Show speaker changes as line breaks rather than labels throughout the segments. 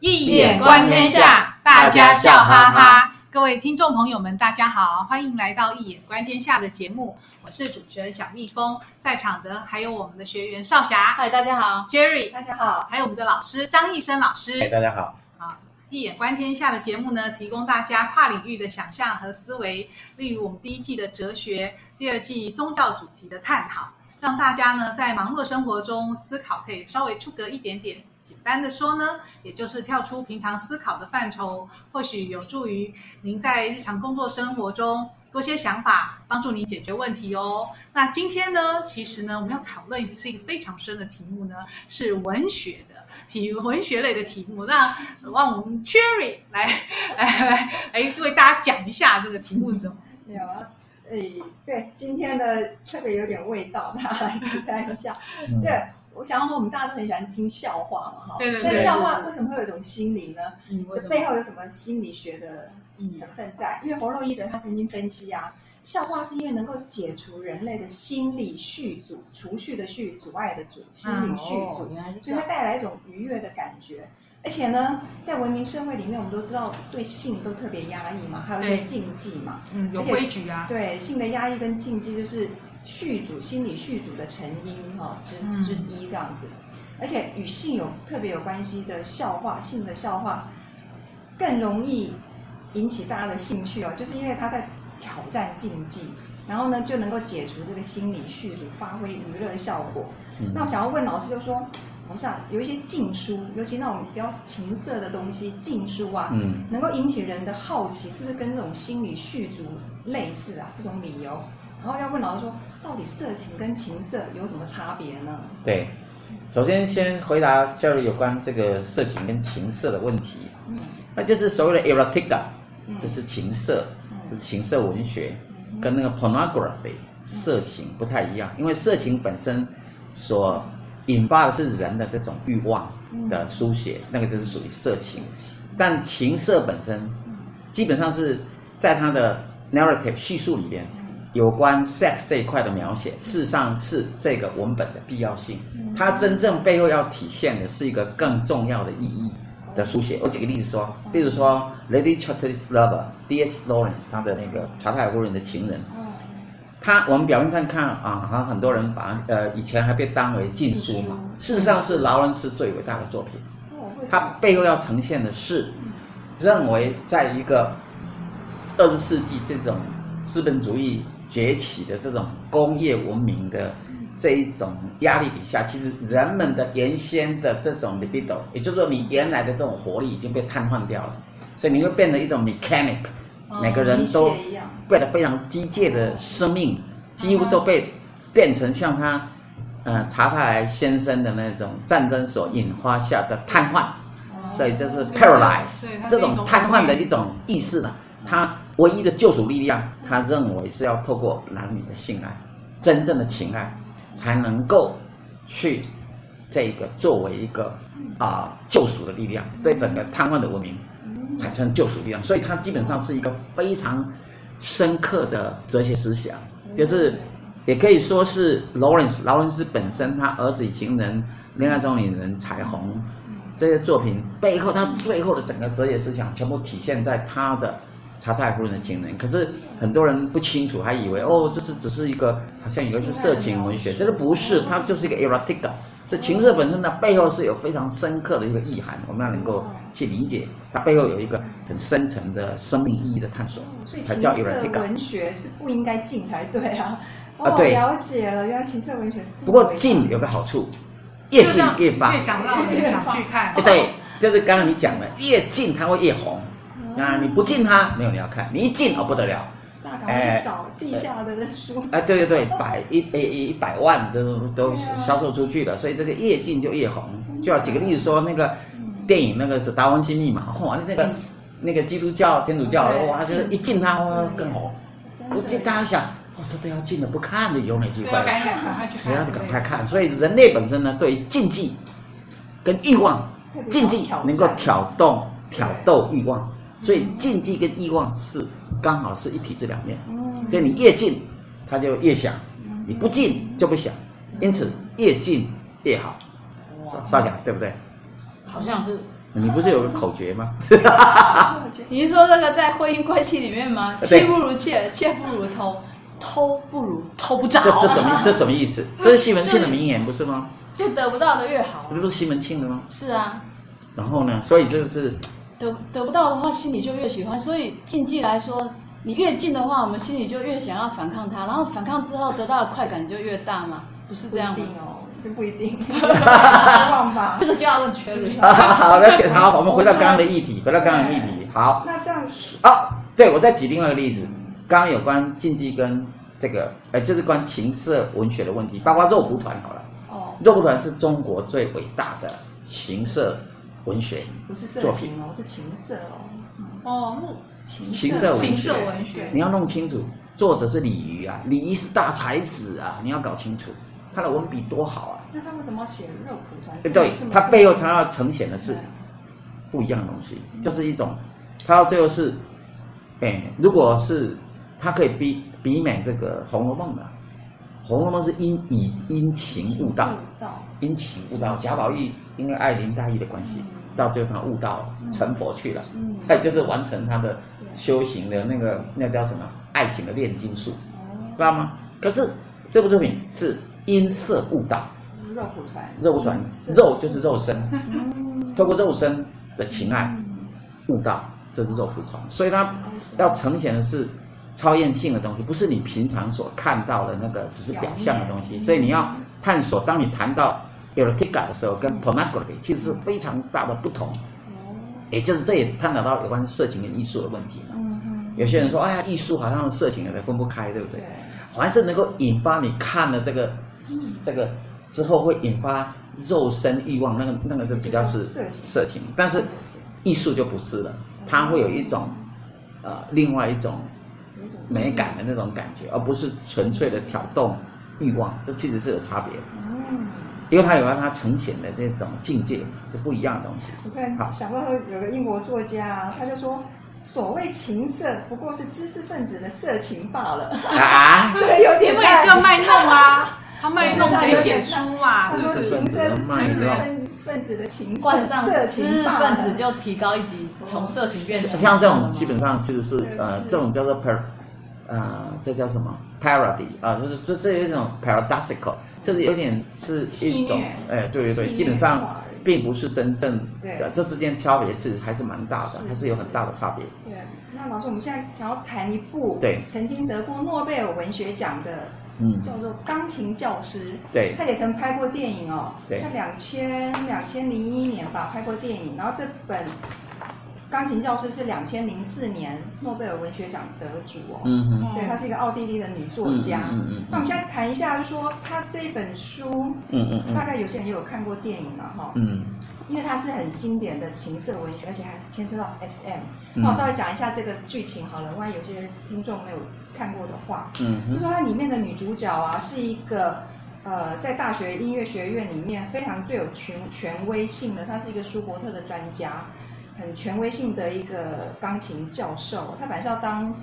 易眼观天下，大家笑哈哈。各位听众朋友们，大家好，欢迎来到《一眼观天下》的节目。我是主持人小蜜蜂，在场的还有我们的学员少霞，
嗨，大家好
；Jerry，
大家好；
还有我们的老师张义生老师，
嗨，大家好。
好，《易眼观天下》的节目呢，提供大家跨领域的想象和思维，例如我们第一季的哲学，第二季宗教主题的探讨。让大家呢在忙碌的生活中思考，可以稍微出格一点点。简单的说呢，也就是跳出平常思考的范畴，或许有助于您在日常工作生活中多些想法，帮助您解决问题哦。那今天呢，其实呢，我们要讨论是一个非常深的题目呢，是文学的题，文学类的题目。那让我们 Cherry 来来来来为大家讲一下这个题目是什么？
有啊。诶，对，今天的特别有点味道，大家来期待一下。对，我想要说，我们大家都很喜欢听笑话嘛，哈。对对对。所以笑话为什么会有一种心理呢？嗯，背后有什么心理学的成分在？嗯、因为弗洛伊德他曾经分析啊，笑话是因为能够解除人类的心理续阻，除蓄的蓄，阻碍的阻，心理续阻，原来是，所以会带来一种愉悦的感觉。而且呢，在文明社会里面，我们都知道对性都特别压抑嘛，还有一些禁忌嘛，
嗯，有规矩啊。
对，性的压抑跟禁忌就是续阻心理续阻的成因哈之之一这样子。而且与性有特别有关系的笑话，性的笑话更容易引起大家的兴趣哦，就是因为他在挑战禁忌，然后呢就能够解除这个心理续阻，发挥娱乐效果。嗯、那我想要问老师，就说。不是啊，有一些禁书，尤其那种比较情色的东西，禁书啊，嗯，能够引起人的好奇，是不是跟这种心理续组类似啊？这种理由，然后要问老师说，到底色情跟情色有什么差别呢？
对，首先先回答教育有关这个色情跟情色的问题，嗯，那就是所谓的 erotica，这是情色，嗯，这是情色文学，嗯，跟那个 pornography 色情不太一样，因为色情本身所引发的是人的这种欲望的书写，那个就是属于色情。但情色本身，基本上是在它的 narrative 叙述里边，有关 sex 这一块的描写，事实上是这个文本的必要性。它真正背后要体现的是一个更重要的意义的书写。我举个例子说，比如说 Lady Chatterley's Lover D.H. Lawrence 他的那个查泰尔夫人的情人。他我们表面上看啊，好像很多人把呃以前还被当为禁书嘛，事实上是劳伦斯最伟大的作品。他背后要呈现的是，认为在一个二十世纪这种资本主义崛起的这种工业文明的这一种压力底下，其实人们的原先的这种 libido，也就是说你原来的这种活力已经被瘫痪掉了，所以你会变成一种 mechanic。每个人都变得非常机械的生命，几乎都被变成像他，呃，查泰莱先生的那种战争所引发下的瘫痪，所以这是 paralyze 这种瘫痪的一种意识呢。他唯一的救赎力量，他认为是要透过男女的性爱，真正的情爱，才能够去这个作为一个啊救赎的力量，对整个瘫痪的文明。产生救赎力量，所以他基本上是一个非常深刻的哲学思想，就是也可以说是劳伦斯，劳伦斯本身他儿子与情人、恋爱中女人、彩虹这些作品背后，他最后的整个哲学思想全部体现在他的查泰尔夫人的情人。可是很多人不清楚，还以为哦，这是只是一个好像以为是色情文学，这个不是，它就是一个 erotica。是情色本身的背后是有非常深刻的一个意涵，我们要能够去理解，它背后有一个很深层的生命意义的探索，才叫 erotica。
文学是不应该禁才对啊！哦，对，了解了，原来情色文学。
不过禁有个好处，越禁越发，
越想让人想去看。
对，就是刚刚你讲的，越禁它会越红啊！你不进它，没有你要看；你一进哦，不得了。
哎，找地下的书。
哎，对对对，百一一一百万这都都销售出去了，所以这个越进就越红。就要举个例子说，那个电影那个是《达文西密码》，哇，那个那个基督教、天主教，哇，就是一进它哇更红。不进大家想，哦，这都要进了，不看的有哪机会？
赶紧赶快去看。
要赶快看。所以人类本身呢，对于禁忌跟欲望，禁忌能够挑动挑逗欲望。所以禁忌跟欲望是刚好是一体之两面，所以你越禁，他就越想；你不禁就不想，因此越禁越好。少少讲对不对？
好像是
你不是有个口诀吗？
你是说这个在婚姻关系里面吗？妻不如妾，妾不如偷，偷不如偷不着。
这这什么？这什么意思？这是西门庆的名言，不是吗？
越得不到的越好。
这不是西门庆的吗？
是啊。
然后呢？所以这个是
得得不到的话，心里就越喜欢。所以禁忌来说，你越近的话，我们心里就越想要反抗它，然后反抗之后得到的快感就越大嘛？不是这样吗？
这不一定，希望吧？
这个就要问 Cherry。
好的，好，我们回到刚刚的议题，回到刚刚的议题。好，
那这样子
啊，对，我再举另外一个例子，刚刚有关禁忌跟这个，哎，就是关情色文学的问题，包括肉蒲团好了。哦，肉蒲团是中国最伟大的情色文学，
不是色情哦，是情色哦。
哦，
情色
情色文学，
你要弄清楚，作者是李渔啊，李渔是大才子啊，你要搞清楚。他的文笔多好啊！
那他为什么要写肉蒲团？
对，他背后他要呈现的是不一样的东西，这是一种，他到最后是，哎，如果是他可以比比美这个《红楼梦》的，《红楼梦》是因以因情悟道，因情悟道。贾宝玉因为爱林黛玉的关系，到最后他悟道成佛去了，他 就是完成他的修行的那个那叫什么？爱情的炼金术，知道吗？可是这部作品是。因色悟道，
肉蒲团，
肉蒲团，肉就是肉身，透过肉身的情爱悟道，这是肉蒲团。所以它要呈现的是超验性的东西，不是你平常所看到的那个只是表象的东西。所以你要探索，当你谈到 erotica 的时候，跟 pornography 其实是非常大的不同。也就是这也探讨到有关色情跟艺术的问题嘛。有些人说，哎呀，艺术好像色情有点分不开，对不对？凡是能够引发你看了这个。这个之后会引发肉身欲望，那个那个是比较是色情，但是艺术就不是了，它会有一种呃另外一种美感的那种感觉，而不是纯粹的挑动欲望，这其实是有差别的，因为它有它呈现的这种境界是不一样的东西。
我突然想到有个英国作家，他就说，所谓情色不过是知识分子的色情罢了啊，这个有点
因为叫卖弄啊。他卖弄可以写书嘛？是不是？知识
分子的情色，
冠上知识分子就提高一级，从色情变成
像这种基本上其实是呃，这种叫做 par，呃，这叫什么 parody 啊？就是这这有一种 paradoxical，就是有点是一种哎，对对对，基本上并不是真正的，这之间差别是还是蛮大的，还是有很大的差别。
对，那老师，我们现在想要谈一部对。曾经得过诺贝尔文学奖的。嗯，叫做钢琴教师，
对，
他也曾拍过电影哦，在两千两千零一年吧拍过电影，然后这本钢琴教师是两千零四年诺贝尔文学奖得主哦，嗯哼，对，她是一个奥地利的女作家，嗯嗯，那我们现在谈一下，就是说她这本书，嗯嗯，大概有些人也有看过电影了哈，嗯，因为它是很经典的情色文学，而且还牵涉到 SM，那我稍微讲一下这个剧情好了，万一有些听众没有。看过的话，嗯，就说它里面的女主角啊，是一个呃，在大学音乐学院里面非常具有权权威性的，她是一个舒伯特的专家，很权威性的一个钢琴教授。他本来是要当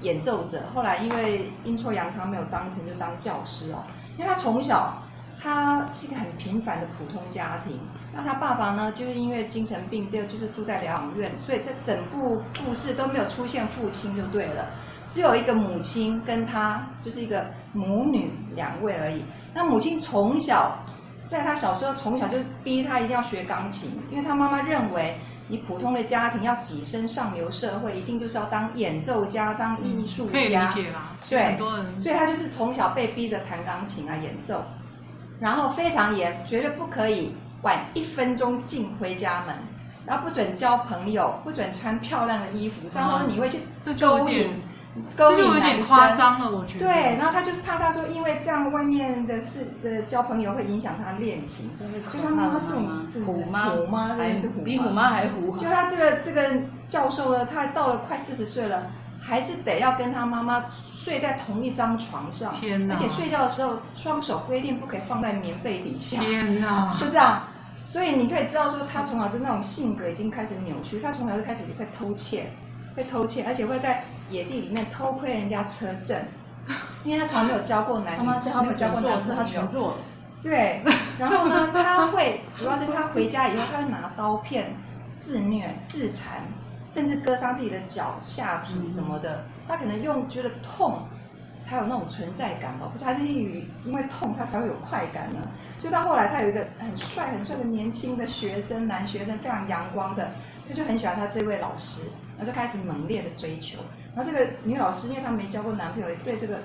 演奏者，后来因为阴错阳差没有当成，就当教师哦。因为他从小，他是一个很平凡的普通家庭，那他爸爸呢，就是因为精神病，就就是住在疗养院，所以这整部故事都没有出现父亲就对了。只有一个母亲跟他，就是一个母女两位而已。那母亲从小，在他小时候从小就逼他一定要学钢琴，因为他妈妈认为你普通的家庭要跻身上流社会，一定就是要当演奏家、当艺术家。可以理
解啦。
对，很多人。所以他就是从小被逼着弹钢琴啊，演奏，然后非常严，绝对不可以晚一分钟进回家门，然后不准交朋友，不准穿漂亮的衣服，这样你会去勾引。
这就有点夸张了，我觉得。
对，然后他就怕他说，因为这样外面的事呃交朋友会影响他练琴，所以他妈妈这种
虎妈，
虎妈还是
比虎妈还虎。
就他这个这个教授呢，他到了快四十岁了，还是得要跟他妈妈睡在同一张床上，天哪！而且睡觉的时候，双手规定不可以放在棉被底下，天哪！就这样，所以你可以知道说，他从小的那种性格已经开始扭曲，他从小就开始会偷窃，会偷窃，而且会在。野地里面偷窥人家车震，因为他从来没有交过男女，
他妈没有交过男士，他全做。
对，然后呢，他会主要是他回家以后，他会拿刀片自虐、自残，甚至割伤自己的脚、下体什么的。他可能用觉得痛才有那种存在感吧，不是？还是因为因为痛他才会有快感呢？就到后来，他有一个很帅很帅的年轻的学生，男学生非常阳光的，他就很喜欢他这位老师，然后就开始猛烈的追求。然后这个女老师，因为她没交过男朋友，对这个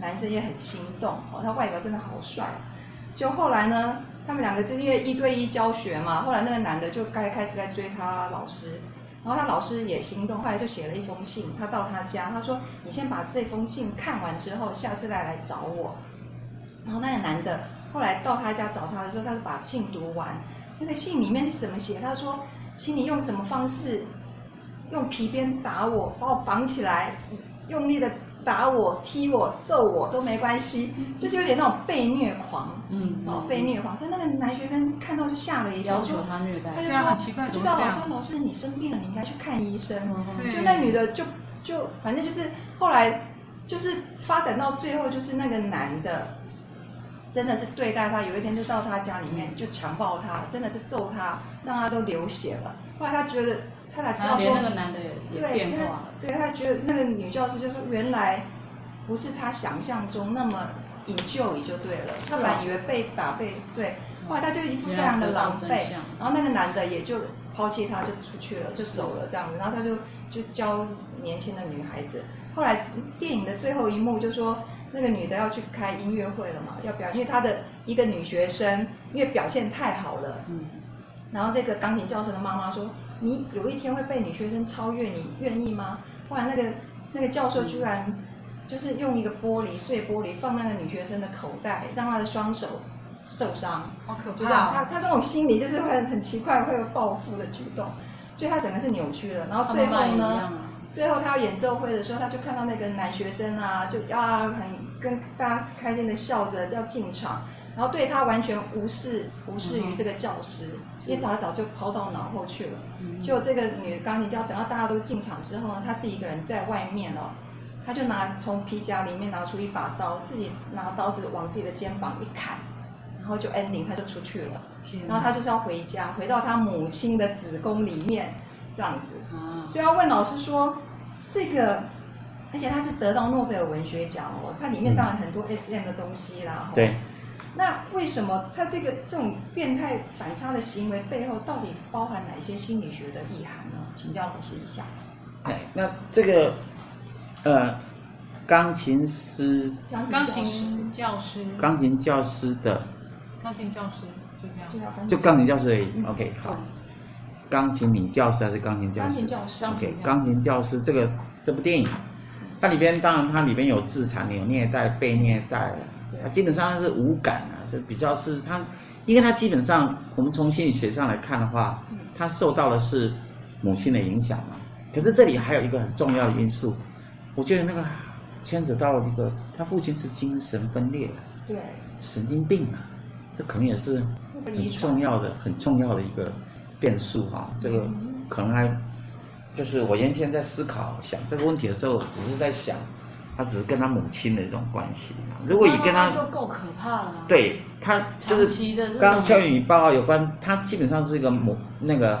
男生也很心动哦，他外表真的好帅。就后来呢，他们两个就因为一对一教学嘛，后来那个男的就该开始在追他老师，然后他老师也心动，后来就写了一封信，他到他家，他说：“你先把这封信看完之后，下次再来找我。”然后那个男的后来到他家找他的时候，他就把信读完，那个信里面是怎么写？他说：“请你用什么方式，用皮鞭打我，把我绑起来，用力的。”打我、踢我、揍我都没关系，就是有点那种被虐狂，嗯，哦，被虐狂。所以那个男学生看到就吓了一跳，
要求他虐待，
他就说：“很奇怪，就说老师，老师你生病了，你应该去看医生。嗯”就那女的就就反正就是后来就是发展到最后，就是那个男的真的是对待他，有一天就到他家里面就强暴他，真的是揍他，让他都流血了。后来他觉得。他才知道说，
连那个男的也变化了。
对，他觉得那个女教师就说，原来不是他想象中那么 enjoy 就对了。他本来以为被打被对，后来他就一副非常的狼狈。然后那个男的也就抛弃他，就出去了，就走了这样子。然后他就就教年轻的女孩子。后来电影的最后一幕就说，那个女的要去开音乐会了嘛，要表演，因为她的一个女学生因为表现太好了。嗯。然后这个钢琴教授的妈妈说。你有一天会被女学生超越，你愿意吗？后来那个那个教授居然就是用一个玻璃碎玻璃放那个女学生的口袋，让她的双手受伤。
好可怕！
就这样，他他这种心理就是会很奇怪，会有报复的举动，所以他整个是扭曲了。然后最后呢，最后他要演奏会的时候，他就看到那个男学生啊，就啊很跟大家开心的笑着要进场。然后对他完全无视，无视于这个教师，因为早早就抛到脑后去了。就这个女钢琴家，等到大家都进场之后呢，她自己一个人在外面哦，她就拿从皮夹里面拿出一把刀，自己拿刀子往自己的肩膀一砍，然后就 ending，她就出去了。然后她就是要回家，回到她母亲的子宫里面，这样子。所以要问老师说，这个，而且他是得到诺贝尔文学奖哦，它里面当然很多 SM 的东西啦。
对。
那为什么他这个这种变态反差的行为背后，到底包含哪些心理学的意涵呢？请教老师一下。
哎，那这个，呃，钢琴师，
钢琴教师，
钢琴教师的，
钢琴教师就这样，
就钢琴教师而已。嗯、OK，好。钢琴女教师还是钢琴教师？钢琴教师。OK，钢琴教师这个这部电影，它里边当然它里边有自残、有虐待、被虐待。啊，基本上它是无感啊，是比较是他，因为他基本上我们从心理学上来看的话，他受到的是母亲的影响嘛。可是这里还有一个很重要的因素，我觉得那个牵扯到了一个，他父亲是精神分裂的，
对，
神经病啊，这可能也是很重要的、很重要的一个变数哈。这个可能还就是我原先在思考想这个问题的时候，只是在想。他只是跟他母亲的一种关系，如果你跟他，
他就够可怕了。
对他就是刚刚教育你报告有关，他基本上是一个母那个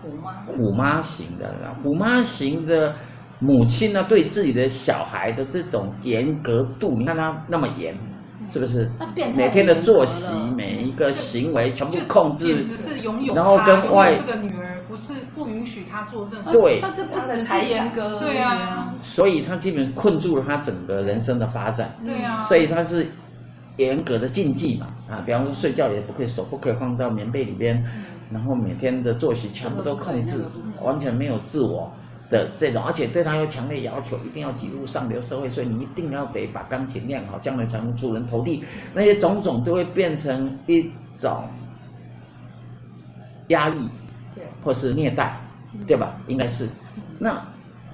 虎妈
虎妈型的，虎妈型的母亲呢，对自己的小孩的这种严格度，你看他那么严，是不是？每天的作息，每一个行为全部控制，然后跟外
这个女儿。不是不允许他做任何，
对，
他这不只是严格，
对啊，
所以他基本困住了他整个人生的发展，
对啊，
所以他是严格的禁忌嘛，啊，比方说睡觉也不可以手不可以放到棉被里边，然后每天的作息全部都控制，完全没有自我的这种，而且对他有强烈要求，一定要挤入上流社会，所以你一定要得把钢琴练好，将来才能出人头地，那些种种都会变成一种压抑。或是虐待，对吧？应该是，那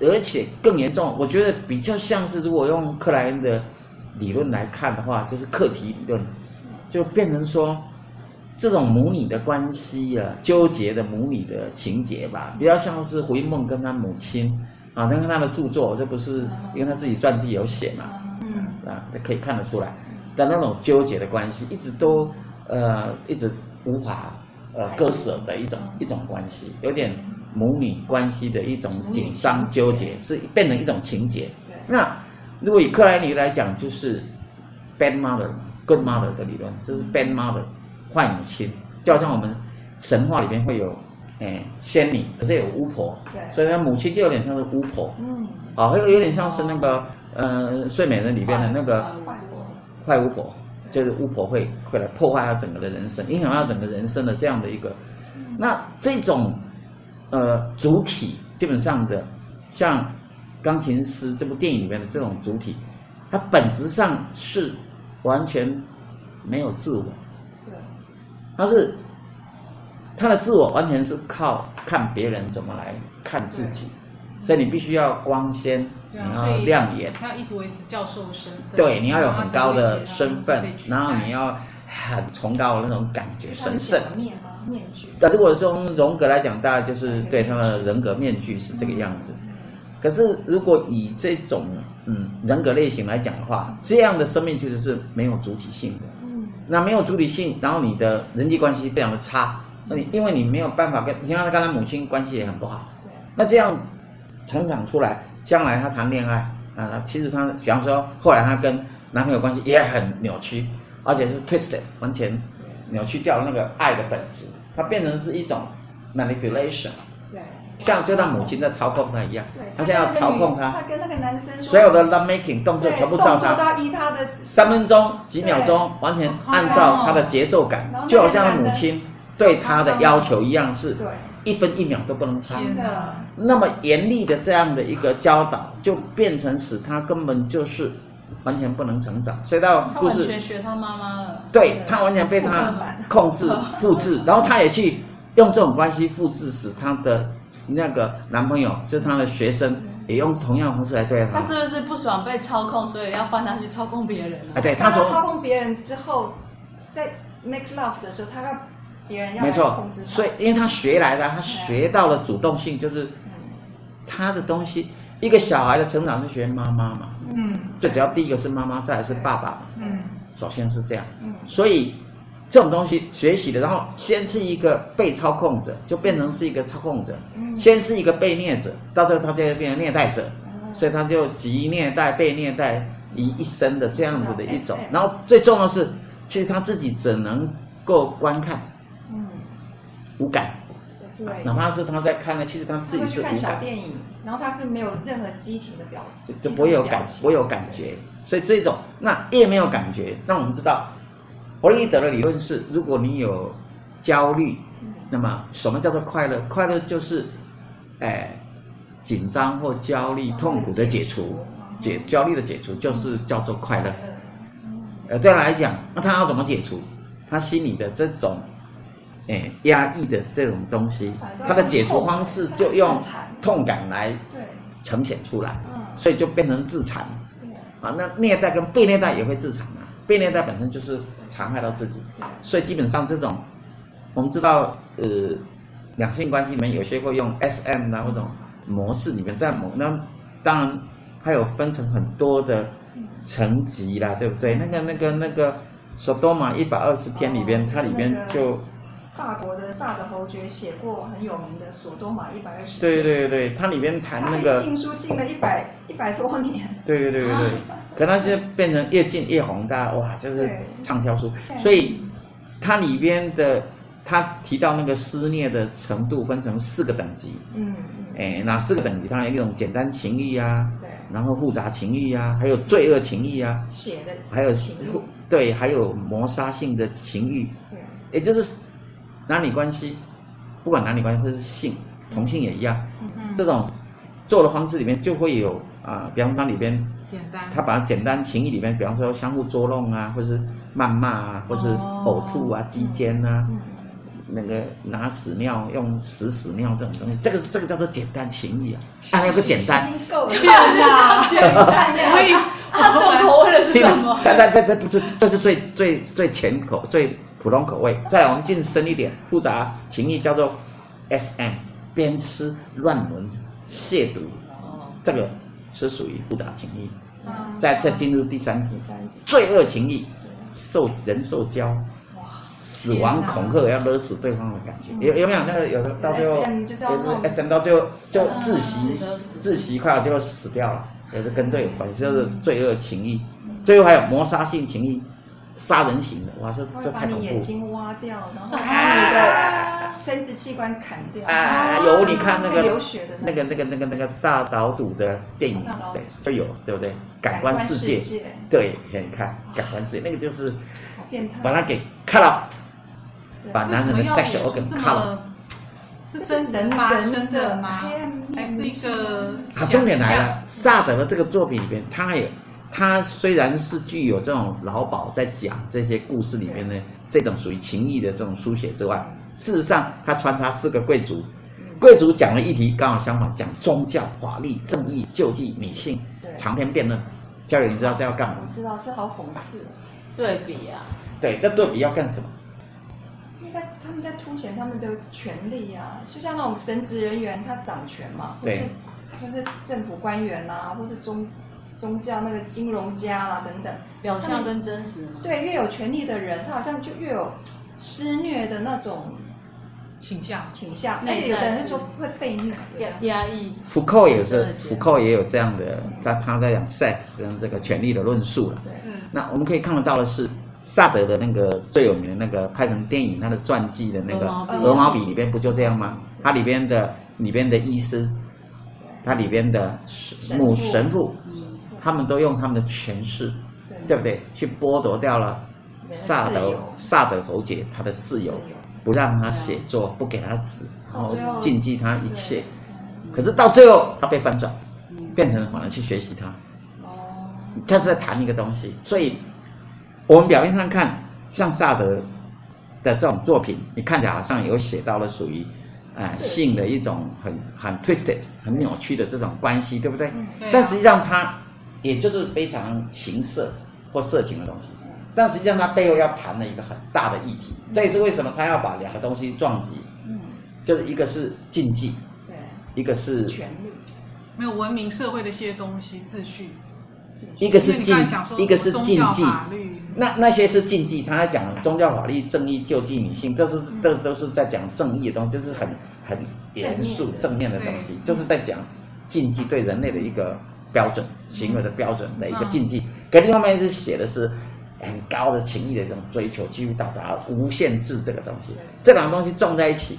而且更严重，我觉得比较像是，如果用克莱恩的理论来看的话，就是课题理论，就变成说，这种母女的关系啊，纠结的母女的情节吧，比较像是胡因梦跟他母亲啊，他跟他的著作，这不是因为他自己传记有写嘛，嗯啊，可以看得出来的那种纠结的关系，一直都呃一直无法。呃割舍的一种一种关系，有点母女关系的一种紧张纠结，是变成一种情节。那如果以克莱尼来讲，就是 bad mother good mother 的理论，这是 bad mother 坏母亲，就好像我们神话里面会有哎仙女，可是有巫婆，所以呢母亲就有点像是巫婆，嗯，啊，还有有点像是那个呃睡美人里边的那个坏巫婆。就是巫婆会会来破坏他整个的人生，影响他整个人生的这样的一个，那这种呃主体基本上的，像钢琴师这部电影里面的这种主体，它本质上是完全没有自我，对，它是他的自我完全是靠看别人怎么来看自己，所以你必须要光鲜。你要亮眼，
他要一直维持教授的身份。
对，你要有很高的身份，然后你要很崇高的那种感觉，神圣。
面面具。
那如果从荣格来讲，大概就是对他的人格面具是这个样子。可是如果以这种嗯人格类型来讲的话，这样的生命其实是没有主体性的。嗯。那没有主体性，然后你的人际关系非常的差。那你因为你没有办法跟，你看他跟他母亲关系也很不好。对。那这样成长出来。将来她谈恋爱啊，其实她，比方说后来她跟男朋友关系也很扭曲，而且是 twisted，完全扭曲掉了那个爱的本质，它变成是一种 manipulation，对，像就像母亲在操控他一样，他现在要操控他，
他跟那个男生
所有的 love making 动作全部照他，三分钟几秒钟，完全按照他的节奏感，就好像母亲对他的要求一样是。一分一秒都不能差，那么严厉的这样的一个教导，就变成使他根本就是完全不能成长。所以到故事，
他完全学他妈妈了。
对，他完全被他控制、复制，然后他也去用这种关系复制，使他的那个男朋友，就是他的学生，也用同样的方式来对待他。
他是不是不爽被操控，所以要换他去操控别人？
啊，对，他从
操控别人之后，在 make love 的时候，他要。
没错，所以因为他学来的，他学到了主动性，就是他的东西。一个小孩的成长是学妈妈嘛，嗯，最主要第一个是妈妈，再来是爸爸嘛，嗯，首先是这样，嗯，所以这种东西学习的，然后先是一个被操控者，就变成是一个操控者，嗯，先是一个被虐者，到最后他就会变成虐待者，所以他就集虐待、被虐待于一身的这样子的一种。然后最重要的是，其实他自己只能够观看。无感，对，哪怕是他在看呢，其实他自己是无感。看
小电影，然后他是没有任何激情的表情，
就不会有感，不会有感觉。所以这种那越没有感觉，那我们知道，弗洛伊德的理论是，如果你有焦虑，那么什么叫做快乐？快乐就是，哎，紧张或焦虑、痛苦的解除，解焦虑的解除就是叫做快乐。呃，这样来讲，那他要怎么解除？他心里的这种。哎，压抑的这种东西，它的解除方式就用痛感来呈现出来，所以就变成自残。啊，那虐待跟被虐待也会自残啊，被虐待本身就是残害到自己，所以基本上这种，我们知道，呃，两性关系里面有些会用 SM 啊或者模式里面在某，那当然它有分成很多的层级啦，对不对？那个那个那个《索多玛一百二十天》里边，它里边就。
法国的萨德侯爵写过很有名的《索多玛一百二十》。
对对对，它里边谈那个
禁书禁了一百一百多年。
对对对对对，可那些变成越禁越红，大家哇，这是畅销书。所以它里边的他提到那个撕裂的程度分成四个等级。嗯。哎，哪四个等级？它有一种简单情欲啊，对，然后复杂情欲啊，还有罪恶情欲啊，
写的，
还有情欲，对，还有谋杀性的情欲。对，也就是。男女关系，不管男女关系或者是性，同性也一样。嗯、这种做的方式里面就会有啊、呃，比方说里边，简单，他把简单情谊里面，比方说相互捉弄啊，或是谩骂啊，或是呕吐啊、鸡奸啊，嗯、那个拿屎尿用屎屎尿这种东西，这个这个叫做简单情谊啊。还有个简单，
已经够了，简单可以。他重口味的是什么？
但但不不这这是最最最浅口最。普通口味，再来我们进深一点，复杂情谊叫做 S.M. 边吃、乱伦、亵渎，这个是属于复杂情谊。再再进入第三级，罪恶情谊，受人受教，死亡恐吓，要勒死对方的感觉。有有没有那个有的到最
后就是要
也是 SM 到最后就窒
啊
息窒息快要就死掉了，也是跟这有关系，就是罪恶情欲。最后还有谋杀性情欲，杀人型的，哇，
这
这太恐怖。
你眼睛挖掉，然后把你的生殖器官砍掉。
啊，有你看那个
流血的
那个那个那个那个大岛赌的电影对，就有对不对？感
感
官世界，
界，
对，你看感官世界，那个就是
好变态。
把它给 cut up，把男人的 sexual
演
organ cut up。
是真人发生的吗？还是一个
啊，重点来了，萨德的这个作品里边，他也，他虽然是具有这种老鸨在讲这些故事里面呢，这种属于情义的这种书写之外，事实上他穿插四个贵族，贵族讲的议题刚好相反，讲宗教、法律、正义、救济女性，长篇辩论。教练，你知道这要干嘛？
我知道，这好讽刺。
对比啊，
对，这对比要干什么？
因为在他们在凸显他们的权利啊，就像那种神职人员，他掌权嘛，或是
对
就是政府官员啊，或是宗宗教那个金融家啦等等，
表象跟真实嘛。
对，越有权力的人，他好像就越有施虐的那种
倾向。
倾向，而且有的人
是
是说会被虐
压
的。
压抑。
福寇也是，福寇也有这样的，他他在讲 sex 跟这个权力的论述了。
是
那我们可以看得到的是，萨德的那个最有名的那个拍成电影，他的传记的那
个
鹅《毛
笔
笔》里边不就这样吗？它里边的里边的医师，它里边的母神父，他们都用他们的权势，对。不对？去剥夺掉了萨德萨德侯爵他的自由，不让他写作，不给他纸，然后禁忌他一切。可是到最后，他被翻转，变成反而去学习他。
哦，
他是在谈一个东西，所以我们表面上看像萨德的这种作品，你看起来好像有写到了属于呃性的一种很很 twisted、很扭曲的这种关系，对不对？
对啊。
但实际上它也就是非常情色或色情的东西，但实际上它背后要谈的一个很大的议题，这也是为什么他要把两个东西撞击，
嗯，
就是一个是禁忌，
对，
一个是
权力，
没有文明社会的一些东西秩序。
一个是禁一个是禁忌。那那些是禁忌，他在讲宗教、法律、正义、救济女性，这是这都是在讲正义的东西，这是很很严肃正面的。东西，这是在讲禁忌对人类的一个标准行为的标准的一个禁忌。可另面是写的是很高的情谊的这种追求，几乎到达无限制这个东西。这两个东西撞在一起，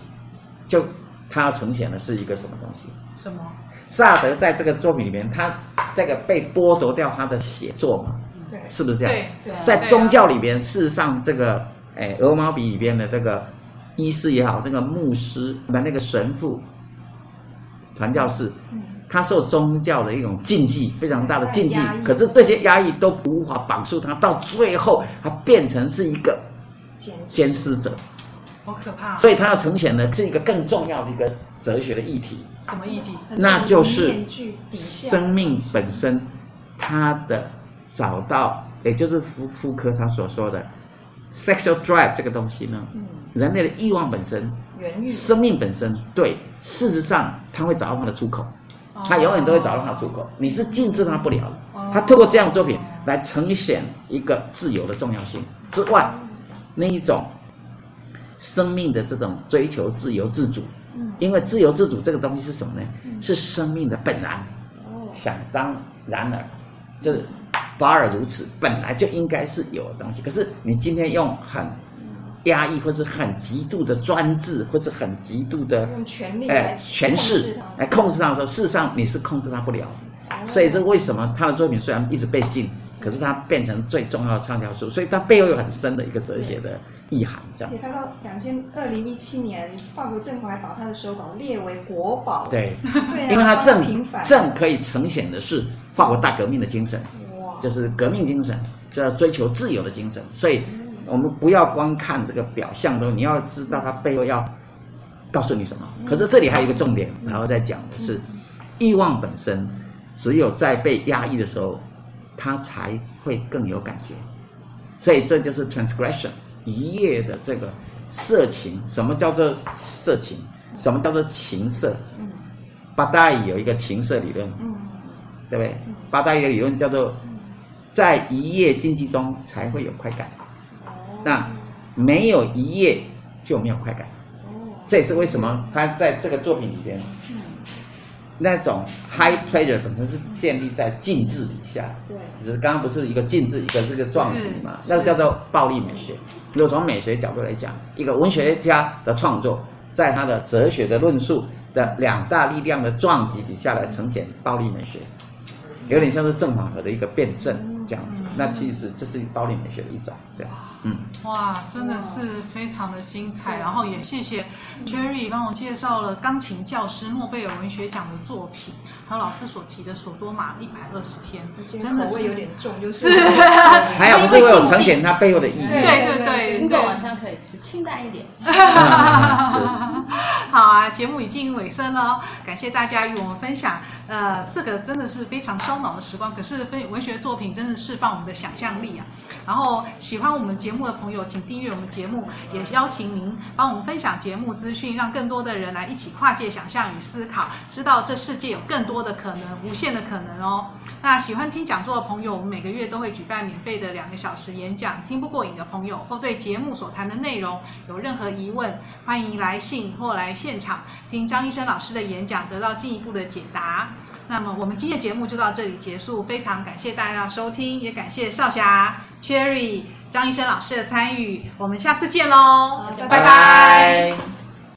就它呈现的是一个什么东西？
什么？
萨德在这个作品里面，他这个被剥夺掉他的写作嘛，
对，
是不是这样？
对
对啊
在宗教里边，事实上这个诶鹅毛笔里边的这个医师也好，那个牧师那那个神父、传教士，他受宗教的一种禁忌，非常大的禁忌。可是这些压抑都无法绑住他，到最后他变成是一个
监
监视者，
好可怕、
所以他要呈现的是一个更重要的一个哲学的议题。
什么议题？
那就是生命本身，他的找到，也就是福福柯他所说的 sexual drive 这个东西呢，
嗯。
人类的欲望本身，生命本身，对，事实上他会找到他的出口，他永远都会找到他出口，你是禁止他不了的。他透过这样的作品来呈现一个自由的重要性之外，那一种生命的这种追求自由自主，因为自由自主这个东西是什么呢？是生命的本然。
哦，
想当然尔，就是法尔如此，本来就应该是有的东西。可是你今天用很压抑，或是很极度的专制，或是很极度的
用权力
哎
来
权势来控制他的时候，事实上你是控制他不了的。所以这为什么他的作品虽然一直被禁，可是他变成最重要的畅销书，所以它背后有很深的一个哲学的意涵，这样子。
也看到两千二零一七年，法国政府还把他的手稿列为国宝。
对，
对啊，
因为他正正可以呈现的是法国大革命的精神。就是革命精神，就要追求自由的精神。所以，我们不要光看这个表象的，你要知道它背后要告诉你什么。可是这里还有一个重点，然后再讲的是，欲望本身只有在被压抑的时候，它才会更有感觉。所以这就是 transgression 一夜的这个色情。什么叫做色情？什么叫做情色？巴达尔有一个情色理论。
嗯，
对不对？八大一个理论叫做，在一夜禁忌中才会有快感。
哦，
那没有一页就没有快感。
哦，
这也是为什么他在这个作品里边，
嗯，
那种 high pleasure 本身是建立在静止底下。
对，
只是刚刚不是一个静止，一个这个撞击嘛，那个叫做暴力美学。如果从美学角度来讲，一个文学家的创作，在他的哲学的论述的两大力量的撞击底下来呈现暴力美学，有点像是正反合的一个辩证这样子。那其实这是暴力美学的一种，这样，嗯。
哇，真的是非常的精彩，然后也谢谢 Cherry 帮我介绍了钢琴教师诺贝尔文学奖的作品，还有老师所提的索多玛一百二十天，真的是
口味有点重，就是
是，
还好不是我有呈现它背后的意义。
对对对，
听众晚上可以吃清淡一点。
好啊，节目已经尾声了，感谢大家与我们分享。呃，这个真的是非常烧脑的时光，可是分文学作品真的释放我们的想象力啊。然后喜欢我们节目的朋友，请订阅我们节目，也邀请您帮我们分享节目资讯，让更多的人来一起跨界想象与思考，知道这世界有更多的可能，无限的可能哦。那喜欢听讲座的朋友，我们每个月都会举办免费的两个小时演讲。听不过瘾的朋友，或对节目所谈的内容有任何疑问，欢迎来信或来现场听张医生老师的演讲，得到进一步的解答。那么我们今天的节目就到这里结束，非常感谢大家的收听，也感谢少侠、Cherry、张医生老师的参与，我们下次见
喽，拜拜。
拜拜。